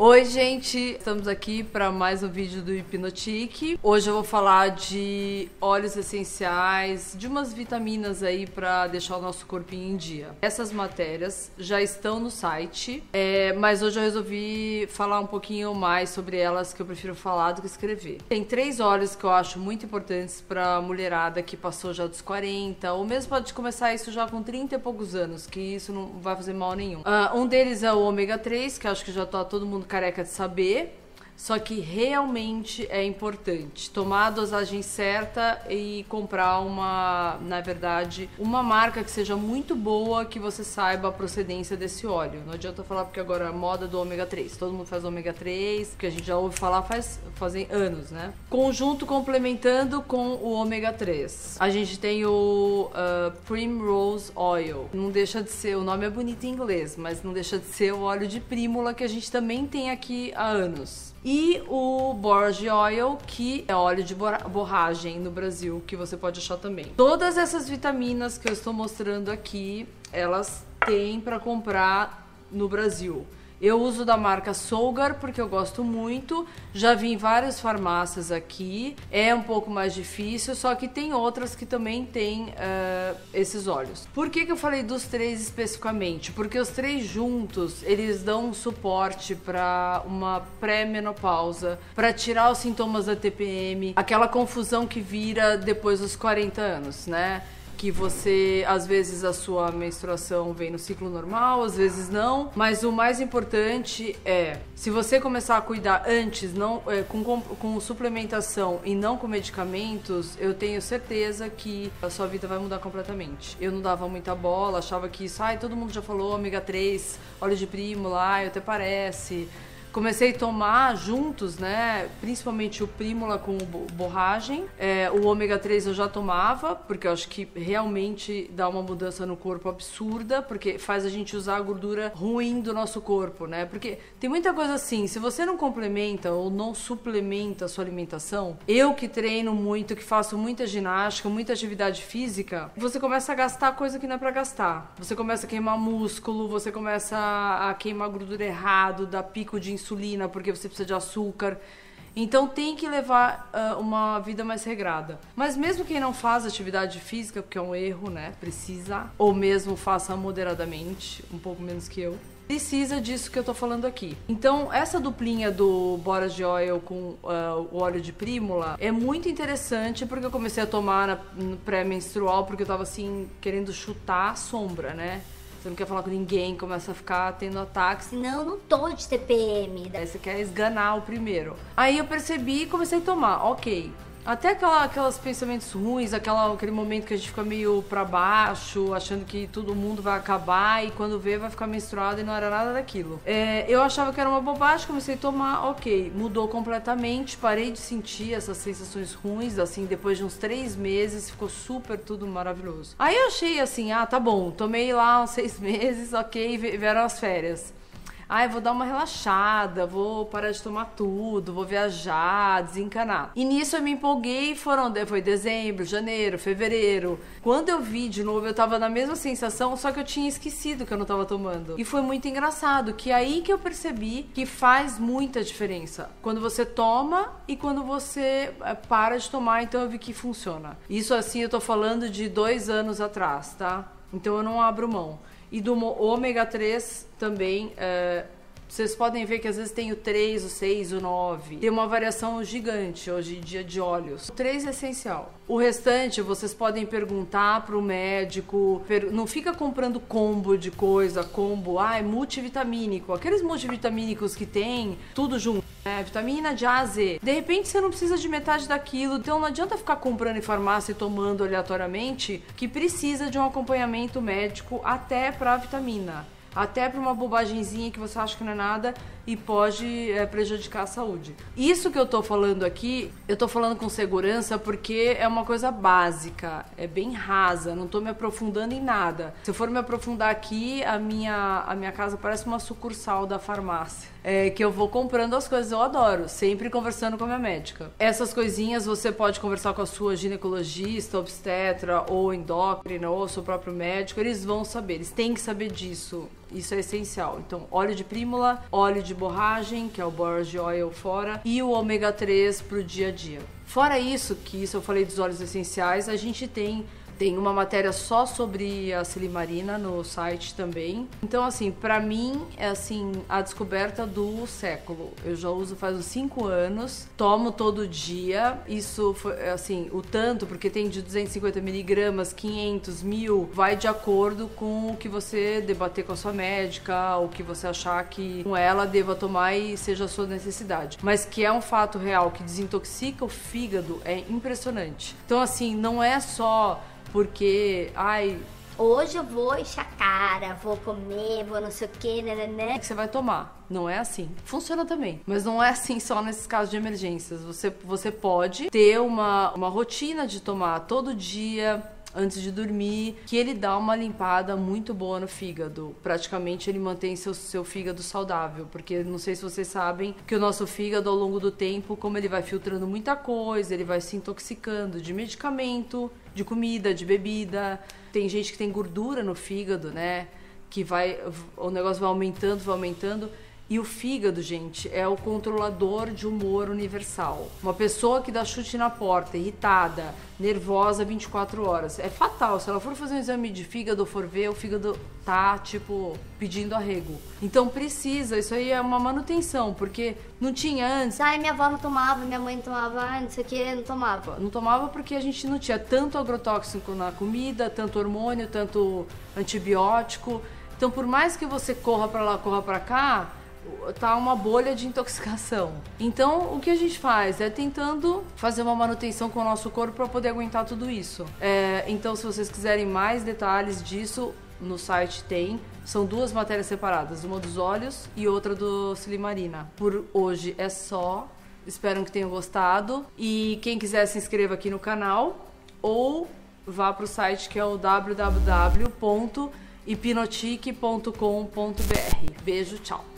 Oi, gente! Estamos aqui para mais um vídeo do Hipnotique. Hoje eu vou falar de óleos essenciais, de umas vitaminas aí para deixar o nosso corpinho em dia. Essas matérias já estão no site, é, mas hoje eu resolvi falar um pouquinho mais sobre elas, que eu prefiro falar do que escrever. Tem três óleos que eu acho muito importantes para mulherada que passou já dos 40, ou mesmo pode começar isso já com 30 e poucos anos, que isso não vai fazer mal nenhum. Uh, um deles é o ômega 3, que acho que já tá todo mundo careca de saber. Só que realmente é importante tomar a dosagem certa e comprar uma, na verdade, uma marca que seja muito boa, que você saiba a procedência desse óleo. Não adianta falar porque agora é moda do ômega 3. Todo mundo faz ômega 3, que a gente já ouve falar faz fazem anos, né? Conjunto complementando com o ômega 3. A gente tem o uh, Primrose Oil. Não deixa de ser, o nome é bonito em inglês, mas não deixa de ser o óleo de prímula que a gente também tem aqui há anos e o Borge Oil, que é óleo de borragem no Brasil, que você pode achar também. Todas essas vitaminas que eu estou mostrando aqui, elas têm para comprar no Brasil. Eu uso da marca Solgar porque eu gosto muito. Já vi em várias farmácias aqui. É um pouco mais difícil, só que tem outras que também têm uh, esses óleos. Por que, que eu falei dos três especificamente? Porque os três juntos eles dão um suporte para uma pré-menopausa, para tirar os sintomas da TPM, aquela confusão que vira depois dos 40 anos, né? Que você, às vezes, a sua menstruação vem no ciclo normal, às vezes não. Mas o mais importante é, se você começar a cuidar antes, não é, com, com suplementação e não com medicamentos, eu tenho certeza que a sua vida vai mudar completamente. Eu não dava muita bola, achava que isso, ai, todo mundo já falou, ômega 3, óleo de primo lá, até parece comecei a tomar juntos, né? Principalmente o Prímula com borragem. É, o ômega 3 eu já tomava, porque eu acho que realmente dá uma mudança no corpo absurda, porque faz a gente usar a gordura ruim do nosso corpo, né? Porque tem muita coisa assim, se você não complementa ou não suplementa a sua alimentação, eu que treino muito, que faço muita ginástica, muita atividade física, você começa a gastar coisa que não é para gastar. Você começa a queimar músculo, você começa a queimar gordura errado, dá pico de insulina porque você precisa de açúcar. Então tem que levar uh, uma vida mais regrada. Mas mesmo quem não faz atividade física, porque é um erro, né? Precisa, ou mesmo faça moderadamente, um pouco menos que eu, precisa disso que eu tô falando aqui. Então, essa duplinha do Boras de Oil com uh, o óleo de prímula é muito interessante porque eu comecei a tomar na, no pré-menstrual porque eu tava assim, querendo chutar a sombra, né? Você não quer falar com ninguém, começa a ficar tendo ataques. Não, não tô de TPM. Aí você quer esganar o primeiro. Aí eu percebi e comecei a tomar. Ok, até aquela, pensamentos ruins, aquela, aquele momento que a gente fica meio pra baixo, achando que todo mundo vai acabar e quando vê vai ficar menstruado e não era nada daquilo. É, eu achava que era uma bobagem, comecei a tomar, ok, mudou completamente, parei de sentir essas sensações ruins, assim, depois de uns três meses, ficou super tudo maravilhoso. Aí eu achei assim, ah, tá bom, tomei lá uns seis meses, ok, vieram as férias. Ai, vou dar uma relaxada, vou parar de tomar tudo, vou viajar, desencanar. E nisso eu me empolguei, foram, foi dezembro, janeiro, fevereiro. Quando eu vi de novo, eu tava na mesma sensação, só que eu tinha esquecido que eu não tava tomando. E foi muito engraçado, que é aí que eu percebi que faz muita diferença. Quando você toma e quando você eh, para de tomar, então eu vi que funciona. Isso assim eu tô falando de dois anos atrás, tá? Então eu não abro mão. E do ômega 3 também, é, vocês podem ver que às vezes tem o 3, o 6, o 9. Tem uma variação gigante hoje em dia de óleos. O 3 é essencial. O restante vocês podem perguntar para o médico. Não fica comprando combo de coisa, combo, ah, é multivitamínico. Aqueles multivitamínicos que tem tudo junto. É, vitamina de A a Z. De repente você não precisa de metade daquilo, então não adianta ficar comprando em farmácia e tomando aleatoriamente, que precisa de um acompanhamento médico até para vitamina até para uma bobagemzinha que você acha que não é nada e pode é, prejudicar a saúde. Isso que eu tô falando aqui, eu tô falando com segurança porque é uma coisa básica, é bem rasa, não tô me aprofundando em nada. Se eu for me aprofundar aqui, a minha, a minha casa parece uma sucursal da farmácia. É, que eu vou comprando as coisas, eu adoro, sempre conversando com a minha médica. Essas coisinhas você pode conversar com a sua ginecologista, obstetra ou endócrina ou seu próprio médico, eles vão saber, eles têm que saber disso Isso é essencial. Então, óleo de prímula, óleo de borragem, que é o borage oil fora, e o ômega 3 para o dia a dia. Fora isso, que isso eu falei dos óleos essenciais, a gente tem tem uma matéria só sobre a silimarina no site também. Então, assim, para mim é assim a descoberta do século. Eu já uso faz uns 5 anos, tomo todo dia. Isso foi assim, o tanto, porque tem de 250 miligramas, 500, mil, vai de acordo com o que você debater com a sua médica, o que você achar que com ela deva tomar e seja a sua necessidade. Mas que é um fato real que desintoxica o fígado é impressionante. Então, assim, não é só porque, ai, Hoje eu vou encher a cara, vou comer, vou não sei o que, né, né, né. que você vai tomar. Não é assim. Funciona também. Mas não é assim só nesses casos de emergências. Você, você pode ter uma, uma rotina de tomar todo dia antes de dormir, que ele dá uma limpada muito boa no fígado. Praticamente ele mantém seu, seu fígado saudável, porque não sei se vocês sabem que o nosso fígado ao longo do tempo, como ele vai filtrando muita coisa, ele vai se intoxicando de medicamento, de comida, de bebida. Tem gente que tem gordura no fígado, né? Que vai o negócio vai aumentando, vai aumentando e o fígado, gente, é o controlador de humor universal. Uma pessoa que dá chute na porta, irritada, nervosa 24 horas, é fatal. Se ela for fazer um exame de fígado ou for ver, o fígado tá, tipo, pedindo arrego. Então precisa, isso aí é uma manutenção, porque não tinha antes. Ai, minha avó não tomava, minha mãe não tomava, ai, não sei o que, não tomava. Não tomava porque a gente não tinha tanto agrotóxico na comida, tanto hormônio, tanto antibiótico. Então, por mais que você corra para lá, corra para cá, tá uma bolha de intoxicação. Então, o que a gente faz é tentando fazer uma manutenção com o nosso corpo para poder aguentar tudo isso. É, então, se vocês quiserem mais detalhes disso, no site tem. São duas matérias separadas, uma dos olhos e outra do Silimarina. Por hoje é só. Espero que tenham gostado. E quem quiser se inscreva aqui no canal ou vá para o site que é o www.hipnotique.com.br. Beijo, tchau.